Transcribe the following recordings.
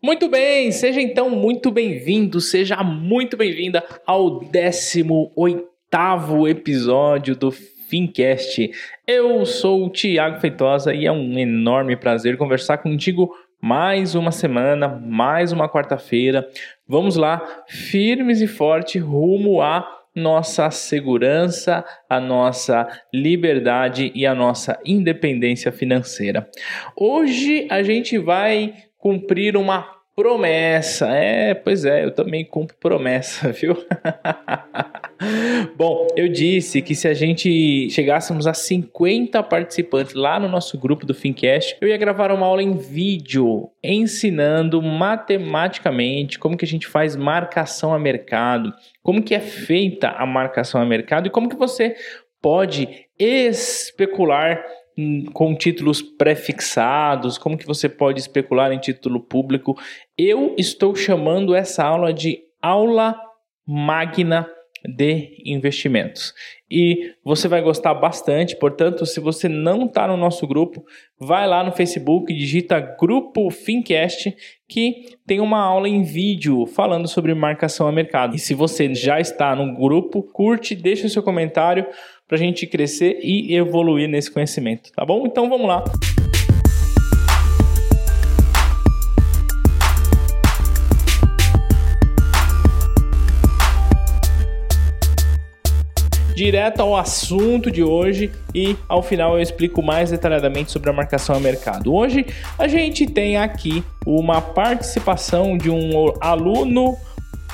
Muito bem, seja então muito bem-vindo, seja muito bem-vinda ao 18 episódio do Fincast. Eu sou o Tiago Feitosa e é um enorme prazer conversar contigo mais uma semana, mais uma quarta-feira. Vamos lá, firmes e forte rumo a nossa segurança, a nossa liberdade e a nossa independência financeira. Hoje a gente vai cumprir uma promessa. É, pois é, eu também cumpro promessa, viu? Bom, eu disse que se a gente chegássemos a 50 participantes lá no nosso grupo do Fincast, eu ia gravar uma aula em vídeo ensinando matematicamente como que a gente faz marcação a mercado, como que é feita a marcação a mercado e como que você pode especular com títulos prefixados, como que você pode especular em título público. Eu estou chamando essa aula de aula magna de investimentos. E você vai gostar bastante, portanto, se você não está no nosso grupo, vai lá no Facebook, digita Grupo Fincast, que tem uma aula em vídeo falando sobre marcação a mercado. E se você já está no grupo, curte, deixa o seu comentário para a gente crescer e evoluir nesse conhecimento, tá bom? Então vamos lá. direto ao assunto de hoje e ao final eu explico mais detalhadamente sobre a marcação a mercado. Hoje a gente tem aqui uma participação de um aluno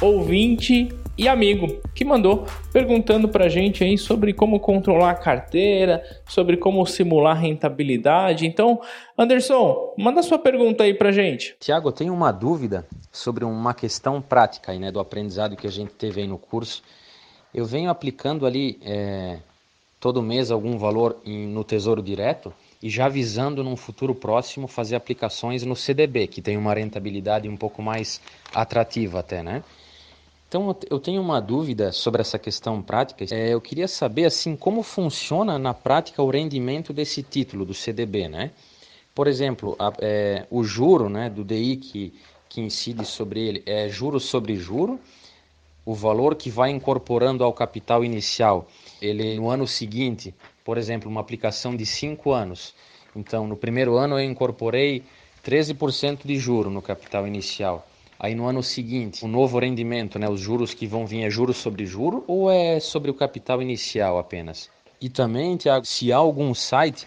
ouvinte e amigo que mandou perguntando para a gente aí sobre como controlar a carteira, sobre como simular rentabilidade. Então, Anderson, manda sua pergunta aí para a gente. Tiago, eu tenho uma dúvida sobre uma questão prática aí, né, do aprendizado que a gente teve aí no curso eu venho aplicando ali é, todo mês algum valor em, no Tesouro Direto e já visando num futuro próximo fazer aplicações no CDB, que tem uma rentabilidade um pouco mais atrativa até, né? Então eu tenho uma dúvida sobre essa questão prática. É, eu queria saber assim como funciona na prática o rendimento desse título do CDB, né? Por exemplo, a, é, o juro, né, do DI que que incide sobre ele é juro sobre juro o valor que vai incorporando ao capital inicial, ele no ano seguinte, por exemplo, uma aplicação de 5 anos. Então, no primeiro ano eu incorporei 13% de juro no capital inicial. Aí no ano seguinte, o novo rendimento, né, os juros que vão vir é juros sobre juro ou é sobre o capital inicial apenas? E também, Tiago, se há algum site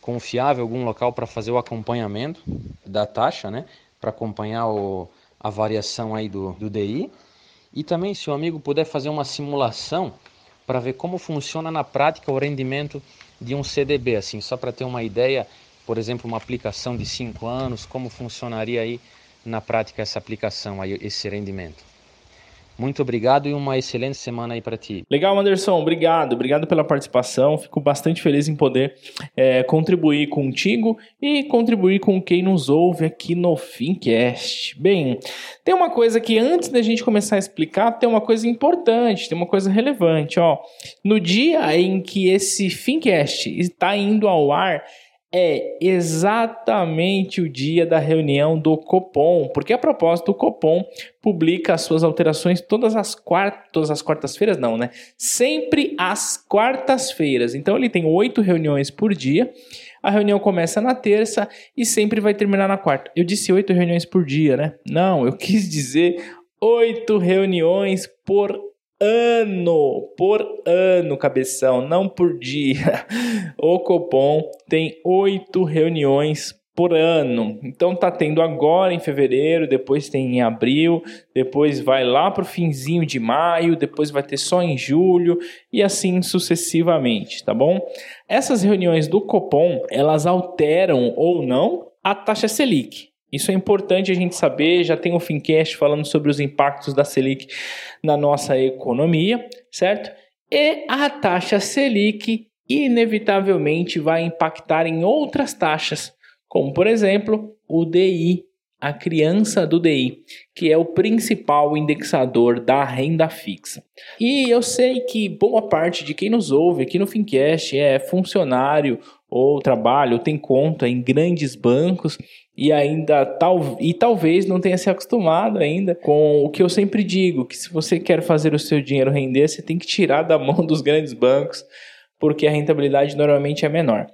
confiável, algum local para fazer o acompanhamento da taxa, né, para acompanhar o, a variação aí do, do DI, e também, se o amigo puder fazer uma simulação para ver como funciona na prática o rendimento de um CDB, assim, só para ter uma ideia, por exemplo, uma aplicação de 5 anos, como funcionaria aí na prática essa aplicação, aí, esse rendimento. Muito obrigado e uma excelente semana aí para ti. Legal, Anderson. Obrigado. Obrigado pela participação. Fico bastante feliz em poder é, contribuir contigo e contribuir com quem nos ouve aqui no Fincast. Bem, tem uma coisa que antes da gente começar a explicar, tem uma coisa importante, tem uma coisa relevante. Ó. No dia em que esse Fincast está indo ao ar, é exatamente o dia da reunião do Copom, porque a propósito o Copom publica as suas alterações todas as quartas, todas as quartas-feiras não, né? Sempre às quartas-feiras. Então ele tem oito reuniões por dia. A reunião começa na terça e sempre vai terminar na quarta. Eu disse oito reuniões por dia, né? Não, eu quis dizer oito reuniões por ano, por ano, cabeção, não por dia. O Copom tem oito reuniões por ano. Então tá tendo agora em fevereiro, depois tem em abril, depois vai lá pro finzinho de maio, depois vai ter só em julho e assim sucessivamente, tá bom? Essas reuniões do Copom, elas alteram ou não a taxa Selic. Isso é importante a gente saber. Já tem o Fincast falando sobre os impactos da Selic na nossa economia, certo? E a taxa Selic inevitavelmente vai impactar em outras taxas, como por exemplo o DI, a criança do DI, que é o principal indexador da renda fixa. E eu sei que boa parte de quem nos ouve aqui no Fincast é funcionário ou trabalha ou tem conta em grandes bancos e ainda tal e talvez não tenha se acostumado ainda com o que eu sempre digo, que se você quer fazer o seu dinheiro render, você tem que tirar da mão dos grandes bancos, porque a rentabilidade normalmente é menor.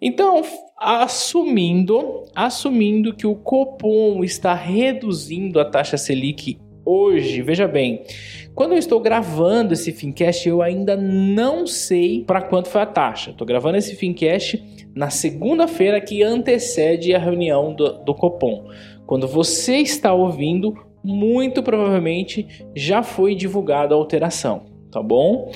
Então, assumindo, assumindo que o Copom está reduzindo a taxa Selic hoje, veja bem, quando eu estou gravando esse Fincast, eu ainda não sei para quanto foi a taxa. Estou gravando esse Fincast na segunda-feira que antecede a reunião do, do Copom. Quando você está ouvindo, muito provavelmente já foi divulgada a alteração, tá bom?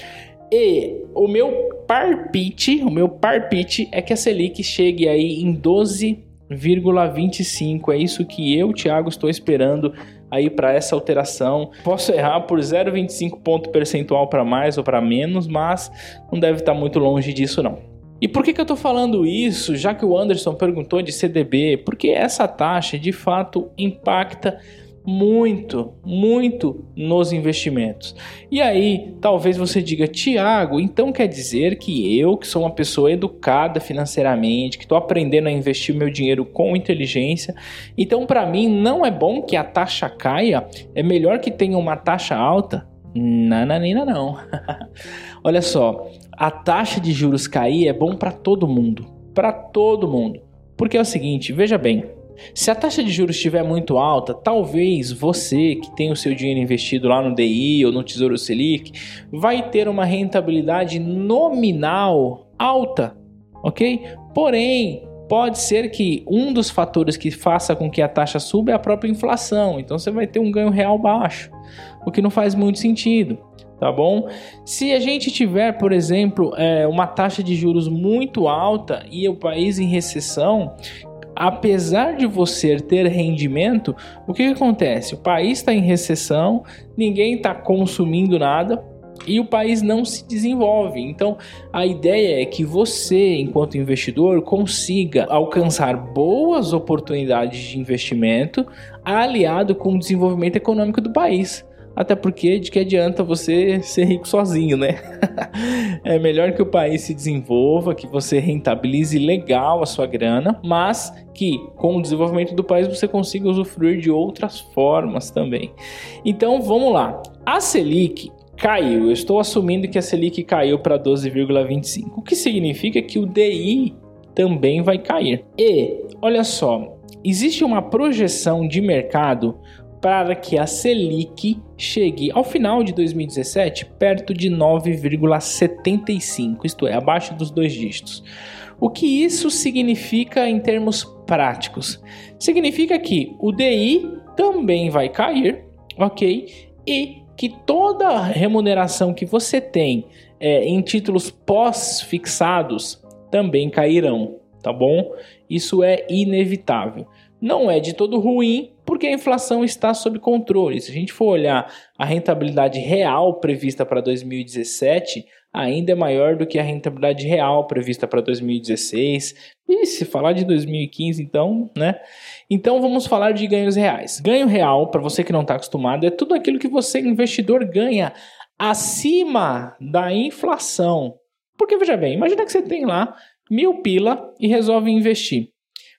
E o meu parpite, o meu parpite é que a Selic chegue aí em 12,25. É isso que eu, Thiago, estou esperando aí para essa alteração. Posso errar por 0,25 ponto percentual para mais ou para menos, mas não deve estar muito longe disso não. E por que, que eu estou falando isso, já que o Anderson perguntou de CDB? Porque essa taxa de fato impacta muito, muito nos investimentos. E aí, talvez você diga, Tiago, então quer dizer que eu, que sou uma pessoa educada financeiramente, que estou aprendendo a investir meu dinheiro com inteligência, então para mim não é bom que a taxa caia? É melhor que tenha uma taxa alta? Nananina não. Olha só, a taxa de juros cair é bom para todo mundo, para todo mundo. Porque é o seguinte, veja bem, se a taxa de juros estiver muito alta, talvez você que tem o seu dinheiro investido lá no DI ou no Tesouro Selic vai ter uma rentabilidade nominal alta, ok? Porém, pode ser que um dos fatores que faça com que a taxa suba é a própria inflação, então você vai ter um ganho real baixo, o que não faz muito sentido tá bom? Se a gente tiver, por exemplo, é, uma taxa de juros muito alta e o país em recessão, apesar de você ter rendimento, o que, que acontece? O país está em recessão, ninguém está consumindo nada e o país não se desenvolve. Então, a ideia é que você, enquanto investidor, consiga alcançar boas oportunidades de investimento aliado com o desenvolvimento econômico do país. Até porque de que adianta você ser rico sozinho, né? é melhor que o país se desenvolva, que você rentabilize legal a sua grana, mas que com o desenvolvimento do país você consiga usufruir de outras formas também. Então vamos lá. A Selic caiu. Eu estou assumindo que a Selic caiu para 12,25, o que significa que o DI também vai cair. E olha só, existe uma projeção de mercado para que a Selic chegue ao final de 2017 perto de 9,75, isto é, abaixo dos dois dígitos. O que isso significa em termos práticos? Significa que o DI também vai cair, ok? E que toda a remuneração que você tem é, em títulos pós-fixados também cairão, tá bom? Isso é inevitável. Não é de todo ruim, porque a inflação está sob controle. Se a gente for olhar a rentabilidade real prevista para 2017, ainda é maior do que a rentabilidade real prevista para 2016. E se falar de 2015, então, né? Então vamos falar de ganhos reais. Ganho real, para você que não está acostumado, é tudo aquilo que você, investidor, ganha acima da inflação. Porque veja bem, imagina que você tem lá mil pila e resolve investir.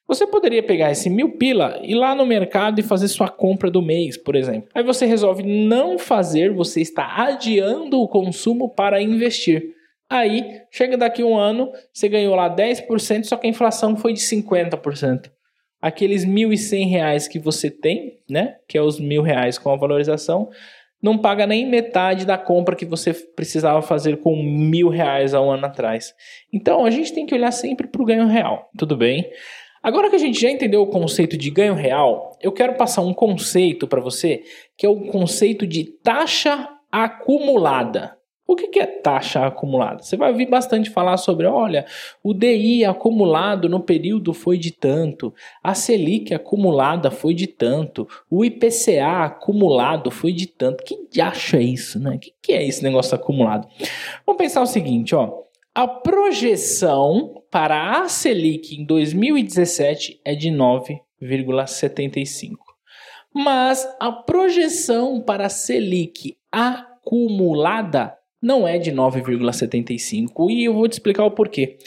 Você poderia pegar esse mil pila, ir lá no mercado e fazer sua compra do mês, por exemplo. Aí você resolve não fazer, você está adiando o consumo para investir. Aí, chega daqui um ano, você ganhou lá 10%, só que a inflação foi de 50%. Aqueles R$ 1.100 que você tem, né, que é os mil reais com a valorização, não paga nem metade da compra que você precisava fazer com mil reais há um ano atrás. Então, a gente tem que olhar sempre para o ganho real, tudo bem? Agora que a gente já entendeu o conceito de ganho real, eu quero passar um conceito para você, que é o conceito de taxa acumulada. O que é taxa acumulada? Você vai ouvir bastante falar sobre, olha, o DI acumulado no período foi de tanto, a Selic acumulada foi de tanto, o IPCA acumulado foi de tanto. Que acha isso, né? O que é esse negócio acumulado? Vamos pensar o seguinte, ó. A projeção para a Selic em 2017 é de 9,25. 9,75. Mas a projeção para a Selic acumulada não é de 9,75 e eu vou te explicar o porquê.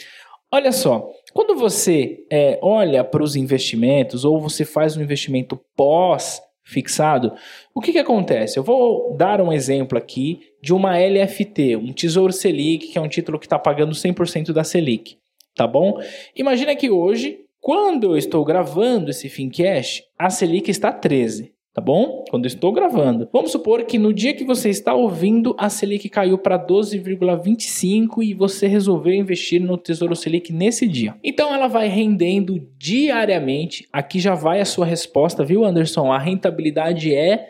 Olha só, quando você é, olha para os investimentos ou você faz um investimento pós fixado, o que, que acontece? Eu vou dar um exemplo aqui de uma LFT, um Tesouro Selic, que é um título que está pagando 100% da Selic, tá bom? Imagina que hoje, quando eu estou gravando esse Fincast, a Selic está 13 tá bom? Quando eu estou gravando. Vamos supor que no dia que você está ouvindo, a Selic caiu para 12,25 e você resolveu investir no Tesouro Selic nesse dia. Então ela vai rendendo diariamente. Aqui já vai a sua resposta, viu, Anderson? A rentabilidade é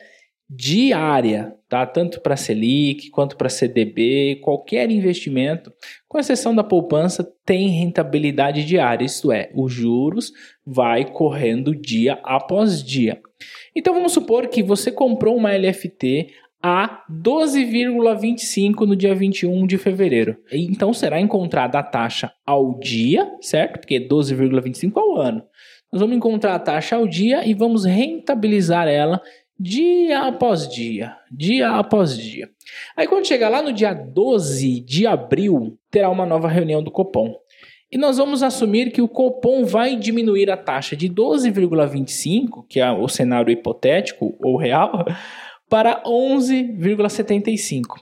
diária, tá? Tanto para Selic quanto para CDB, qualquer investimento, com exceção da poupança, tem rentabilidade diária, isto é, os juros vai correndo dia após dia. Então vamos supor que você comprou uma LFT a 12,25 no dia 21 de fevereiro. Então será encontrada a taxa ao dia, certo? Porque 12,25 ao ano. Nós vamos encontrar a taxa ao dia e vamos rentabilizar ela dia após dia, dia após dia. Aí quando chegar lá no dia 12 de abril, terá uma nova reunião do Copom. E nós vamos assumir que o Copom vai diminuir a taxa de 12,25, que é o cenário hipotético ou real, para 11,75.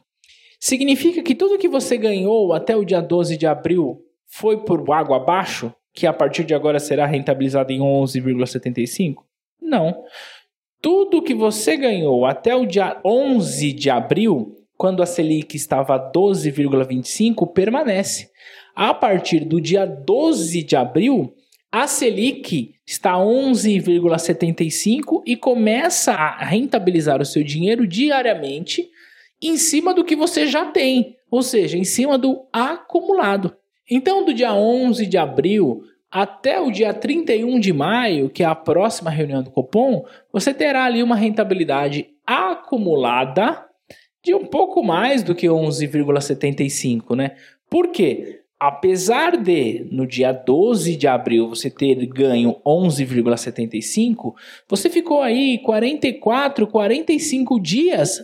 Significa que tudo que você ganhou até o dia 12 de abril foi por água abaixo, que a partir de agora será rentabilizado em 11,75? Não. Tudo que você ganhou até o dia 11 de abril, quando a Selic estava a 12,25, permanece. A partir do dia 12 de abril, a Selic está 11,75 e começa a rentabilizar o seu dinheiro diariamente em cima do que você já tem, ou seja, em cima do acumulado. Então, do dia 11 de abril até o dia 31 de maio, que é a próxima reunião do Copom, você terá ali uma rentabilidade acumulada de um pouco mais do que 11,75, né? Por quê? Apesar de no dia 12 de abril você ter ganho 11,75, você ficou aí 44, 45 dias.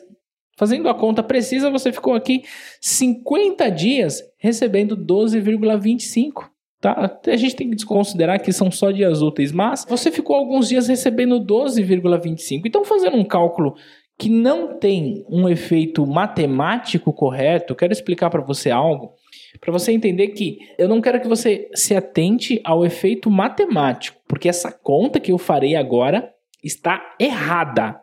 Fazendo a conta precisa, você ficou aqui 50 dias recebendo 12,25. Tá? A gente tem que desconsiderar que são só dias úteis, mas você ficou alguns dias recebendo 12,25. Então, fazendo um cálculo que não tem um efeito matemático correto, quero explicar para você algo para você entender que eu não quero que você se atente ao efeito matemático, porque essa conta que eu farei agora está errada.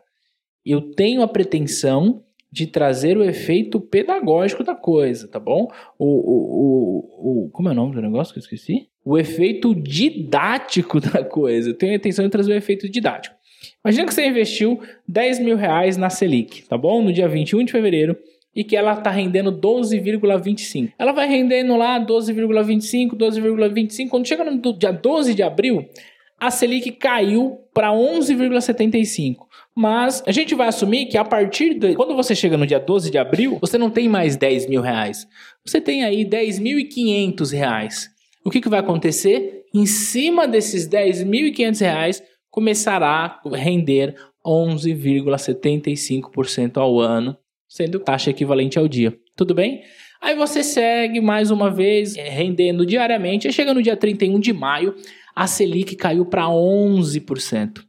Eu tenho a pretensão de trazer o efeito pedagógico da coisa, tá bom? O, o, o, o, como é o nome do negócio que eu esqueci? O efeito didático da coisa. Eu tenho a intenção de trazer o efeito didático. Imagina que você investiu 10 mil reais na Selic, tá bom? No dia 21 de fevereiro e que ela está rendendo 12,25. Ela vai rendendo lá 12,25, 12,25. Quando chega no dia 12 de abril, a Selic caiu para 11,75. Mas a gente vai assumir que a partir de. Quando você chega no dia 12 de abril, você não tem mais 10 mil reais. Você tem aí 10.500 reais. O que, que vai acontecer? Em cima desses 10.500 reais, começará a render 11,75% ao ano sendo taxa equivalente ao dia. Tudo bem? Aí você segue mais uma vez, é, rendendo diariamente, e chega no dia 31 de maio, a Selic caiu para 11%.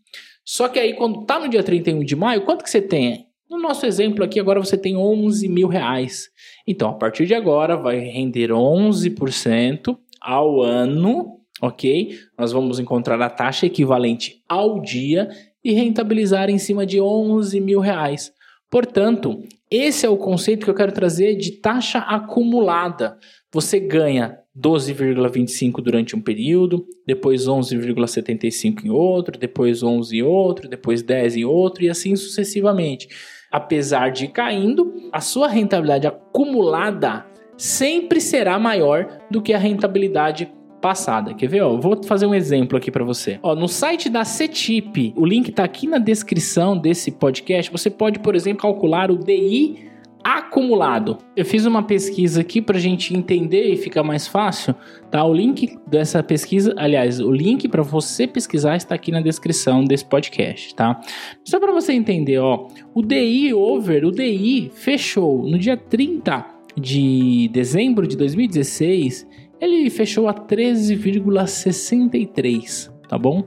Só que aí, quando tá no dia 31 de maio, quanto que você tem? No nosso exemplo aqui, agora você tem 11 mil reais. Então, a partir de agora, vai render 11% ao ano, ok? Nós vamos encontrar a taxa equivalente ao dia e rentabilizar em cima de 11 mil reais. Portanto, esse é o conceito que eu quero trazer de taxa acumulada. Você ganha 12,25 durante um período, depois 11,75 em outro, depois 11 em outro, depois 10 em outro e assim sucessivamente. Apesar de caindo, a sua rentabilidade acumulada sempre será maior do que a rentabilidade passada. Quer ver? Ó, vou fazer um exemplo aqui para você. Ó, no site da CETIP, o link está aqui na descrição desse podcast. Você pode, por exemplo, calcular o DI acumulado. Eu fiz uma pesquisa aqui para gente entender e ficar mais fácil. Tá, o link dessa pesquisa, aliás, o link para você pesquisar está aqui na descrição desse podcast, tá? Só para você entender, ó, o DI over, o DI fechou no dia 30 de dezembro de 2016, ele fechou a 13,63, tá bom?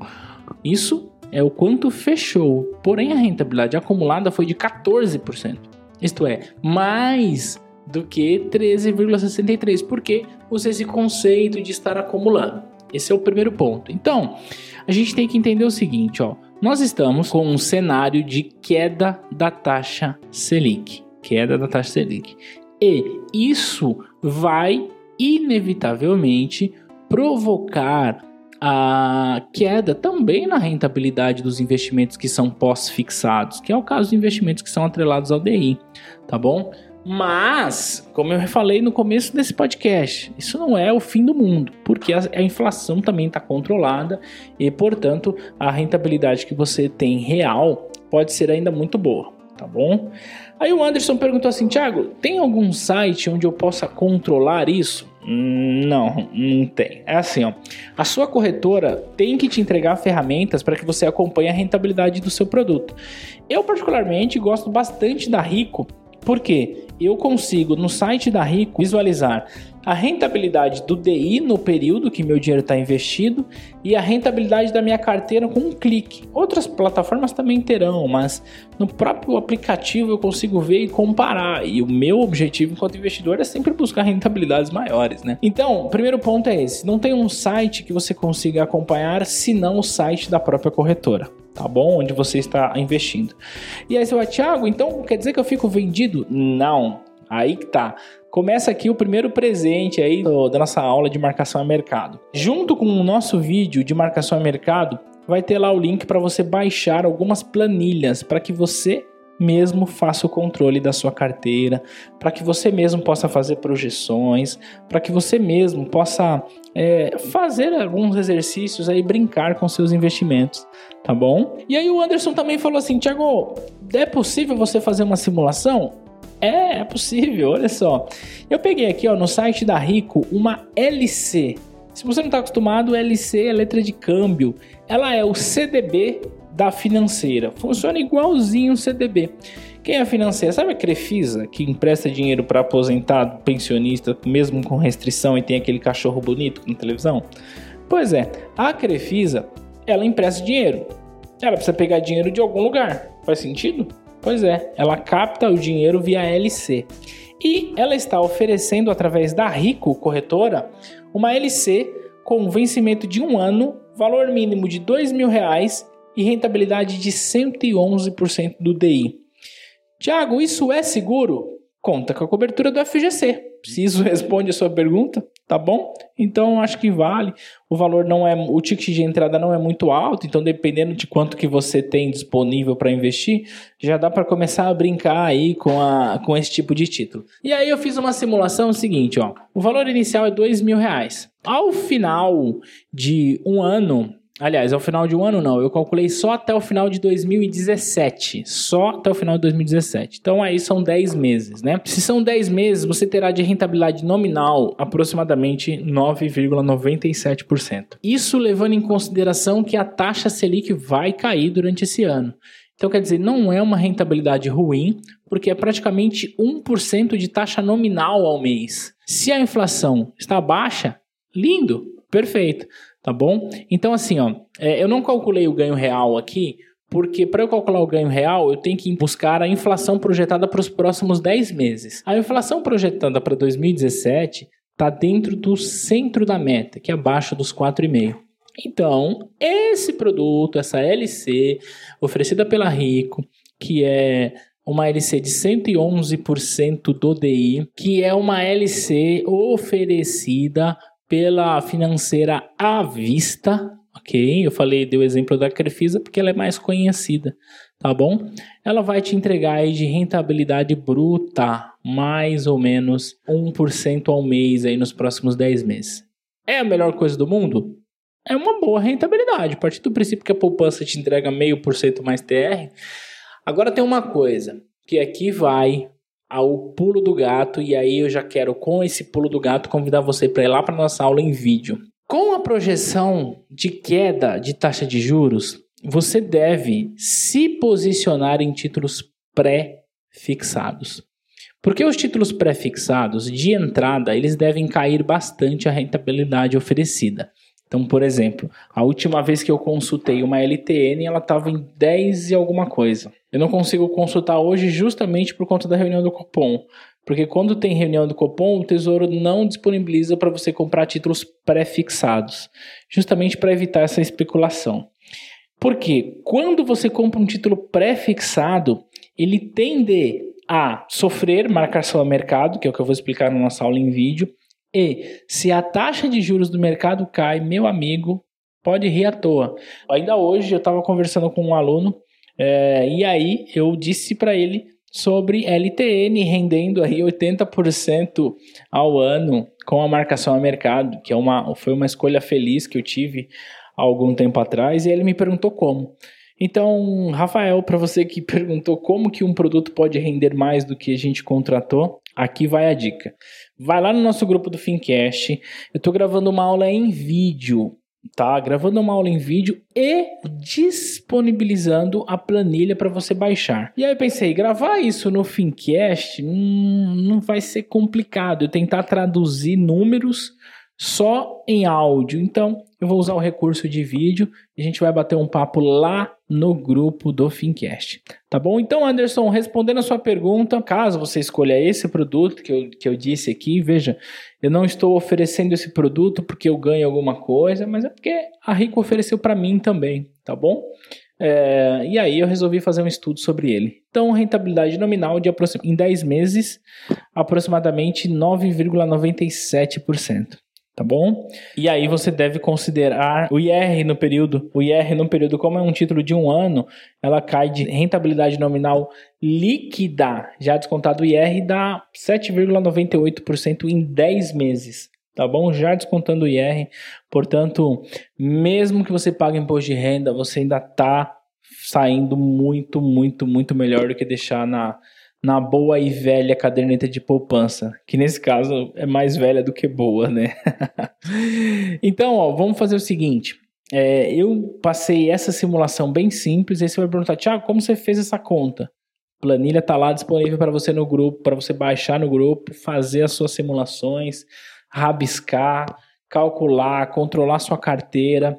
Isso é o quanto fechou. Porém, a rentabilidade acumulada foi de 14%. Isto é, mais do que 13,63, porque usa esse conceito de estar acumulando. Esse é o primeiro ponto. Então, a gente tem que entender o seguinte, ó. Nós estamos com um cenário de queda da taxa Selic, queda da taxa Selic. E isso vai inevitavelmente provocar a queda também na rentabilidade dos investimentos que são pós-fixados, que é o caso de investimentos que são atrelados ao DI, tá bom? Mas, como eu falei no começo desse podcast, isso não é o fim do mundo, porque a, inflação também está controlada e, portanto, a rentabilidade que você tem real pode ser ainda muito boa, tá bom? Aí o Anderson perguntou assim: Thiago, tem algum site onde eu possa controlar isso? Não, não tem. É assim, ó. A sua corretora tem que te entregar ferramentas para que você acompanhe a rentabilidade do seu produto. Eu particularmente gosto bastante da Rico, porque eu consigo no site da Rico visualizar a rentabilidade do DI no período que meu dinheiro está investido e a rentabilidade da minha carteira com um clique. Outras plataformas também terão, mas no próprio aplicativo eu consigo ver e comparar. E o meu objetivo enquanto investidor é sempre buscar rentabilidades maiores, né? Então, o primeiro ponto é esse: não tem um site que você consiga acompanhar, senão o site da própria corretora tá bom? Onde você está investindo. E aí você vai, Thiago, então quer dizer que eu fico vendido? Não. Aí que tá. Começa aqui o primeiro presente aí da nossa aula de marcação a mercado. Junto com o nosso vídeo de marcação a mercado, vai ter lá o link para você baixar algumas planilhas para que você mesmo faça o controle da sua carteira, para que você mesmo possa fazer projeções, para que você mesmo possa é, fazer alguns exercícios aí, brincar com seus investimentos, tá bom? E aí o Anderson também falou assim, Tiago, é possível você fazer uma simulação? É, é possível, olha só. Eu peguei aqui ó, no site da Rico uma LC. Se você não está acostumado, LC é letra de câmbio. Ela é o CDB da financeira. Funciona igualzinho o CDB. Quem é financeira? Sabe a Crefisa, que empresta dinheiro para aposentado, pensionista, mesmo com restrição e tem aquele cachorro bonito na televisão? Pois é, a Crefisa, ela empresta dinheiro. Ela precisa pegar dinheiro de algum lugar. Faz sentido? Pois é, ela capta o dinheiro via LC. E ela está oferecendo, através da Rico Corretora, uma LC com vencimento de um ano, valor mínimo de mil reais e rentabilidade de 111% do DI. Tiago, isso é seguro? Conta com a cobertura do FGC. Se isso responde a sua pergunta, tá bom? Então acho que vale. O valor não é, o ticket de entrada não é muito alto, então dependendo de quanto que você tem disponível para investir, já dá para começar a brincar aí com, a, com esse tipo de título. E aí eu fiz uma simulação seguinte, ó. O valor inicial é dois mil reais. Ao final de um ano, Aliás, ao final de um ano não, eu calculei só até o final de 2017. Só até o final de 2017. Então aí são 10 meses, né? Se são 10 meses, você terá de rentabilidade nominal aproximadamente 9,97%. Isso levando em consideração que a taxa Selic vai cair durante esse ano. Então quer dizer, não é uma rentabilidade ruim, porque é praticamente 1% de taxa nominal ao mês. Se a inflação está baixa, lindo, perfeito tá bom? Então, assim, ó, é, eu não calculei o ganho real aqui, porque para eu calcular o ganho real, eu tenho que buscar a inflação projetada para os próximos 10 meses. A inflação projetada para 2017 está dentro do centro da meta, que é abaixo dos 4,5. Então, esse produto, essa LC, oferecida pela Rico, que é uma LC de 111% do DI, que é uma LC oferecida pela financeira à vista, ok? Eu falei, dei o exemplo da Crefisa porque ela é mais conhecida, tá bom? Ela vai te entregar aí de rentabilidade bruta, mais ou menos 1% ao mês aí nos próximos 10 meses. É a melhor coisa do mundo? É uma boa rentabilidade. A partir do princípio que a poupança te entrega meio por cento mais TR. Agora tem uma coisa, que aqui vai ao pulo do gato e aí eu já quero com esse pulo do gato convidar você para ir lá para nossa aula em vídeo. Com a projeção de queda de taxa de juros, você deve se posicionar em títulos pré-fixados. Porque os títulos pré-fixados, de entrada, eles devem cair bastante a rentabilidade oferecida. Então, por exemplo, a última vez que eu consultei uma LTN, ela estava em 10 e alguma coisa. Eu não consigo consultar hoje justamente por conta da reunião do Copom. Porque quando tem reunião do Copom, o Tesouro não disponibiliza para você comprar títulos pré-fixados, justamente para evitar essa especulação. Porque quando você compra um título pré-fixado, ele tende a sofrer marcação a mercado, que é o que eu vou explicar na nossa aula em vídeo, e se a taxa de juros do mercado cai, meu amigo, pode rir à toa. Ainda hoje eu estava conversando com um aluno é, e aí eu disse para ele sobre LTN rendendo aí 80% ao ano com a marcação a mercado, que é uma, foi uma escolha feliz que eu tive há algum tempo atrás, e ele me perguntou como. Então, Rafael, para você que perguntou como que um produto pode render mais do que a gente contratou, aqui vai a dica. Vai lá no nosso grupo do Fincast. Eu estou gravando uma aula em vídeo, tá? Gravando uma aula em vídeo e disponibilizando a planilha para você baixar. E aí eu pensei, gravar isso no Fincast hum, não vai ser complicado. Eu tentar traduzir números só em áudio. Então, eu vou usar o recurso de vídeo e a gente vai bater um papo lá no grupo do Fincast. Tá bom? Então, Anderson, respondendo a sua pergunta, caso você escolha esse produto que eu, que eu disse aqui, veja, eu não estou oferecendo esse produto porque eu ganho alguma coisa, mas é porque a Rico ofereceu para mim também, tá bom? É, e aí eu resolvi fazer um estudo sobre ele. Então, rentabilidade nominal de em 10 meses, aproximadamente 9,97% tá bom? E aí você deve considerar o IR no período. O IR no período, como é um título de um ano, ela cai de rentabilidade nominal líquida, já descontado o IR, dá 7,98% em 10 meses. Tá bom? Já descontando o IR. Portanto, mesmo que você pague imposto de renda, você ainda tá saindo muito, muito, muito melhor do que deixar na na boa e velha caderneta de poupança, que nesse caso é mais velha do que boa, né? então, ó, vamos fazer o seguinte. É, eu passei essa simulação bem simples, aí você vai perguntar, Tiago, como você fez essa conta? planilha está lá disponível para você no grupo, para você baixar no grupo, fazer as suas simulações, rabiscar, calcular, controlar sua carteira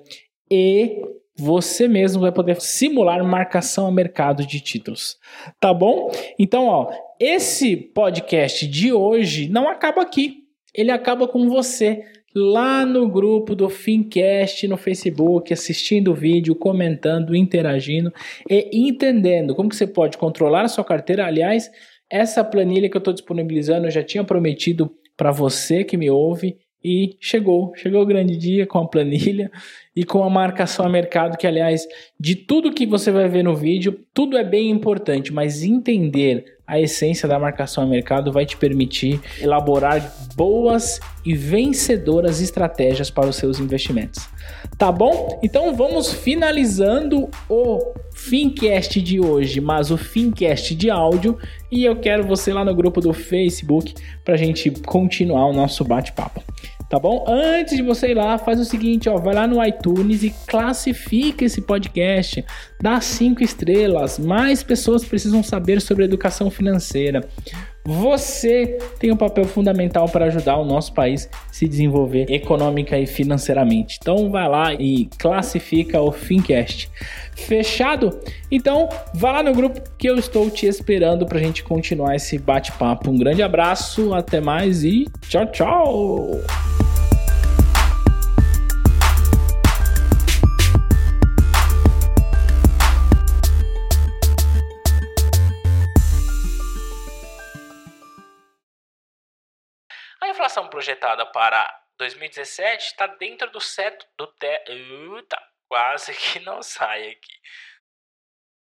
e você mesmo vai poder simular marcação a mercado de títulos. Tá bom? Então, ó, esse podcast de hoje não acaba aqui. Ele acaba com você lá no grupo do Fincast no Facebook, assistindo o vídeo, comentando, interagindo e entendendo como que você pode controlar a sua carteira. Aliás, essa planilha que eu estou disponibilizando eu já tinha prometido para você que me ouve e chegou, chegou o grande dia com a planilha e com a marcação a mercado, que aliás, de tudo que você vai ver no vídeo, tudo é bem importante, mas entender a essência da marcação a mercado vai te permitir elaborar boas e vencedoras estratégias para os seus investimentos. Tá bom? Então vamos finalizando o Fincast de hoje, mas o Fincast de áudio, e eu quero você lá no grupo do Facebook para a gente continuar o nosso bate-papo tá bom? Antes de você ir lá, faz o seguinte, ó, vai lá no iTunes e classifica esse podcast, dá cinco estrelas. Mais pessoas precisam saber sobre educação financeira. Você tem um papel fundamental para ajudar o nosso país se desenvolver econômica e financeiramente. Então vai lá e classifica o Fincast. Fechado? Então vá lá no grupo que eu estou te esperando para a gente continuar esse bate-papo. Um grande abraço, até mais e tchau, tchau! Inflação projetada para 2017 está dentro do seto do te... Uta, quase que não sai aqui.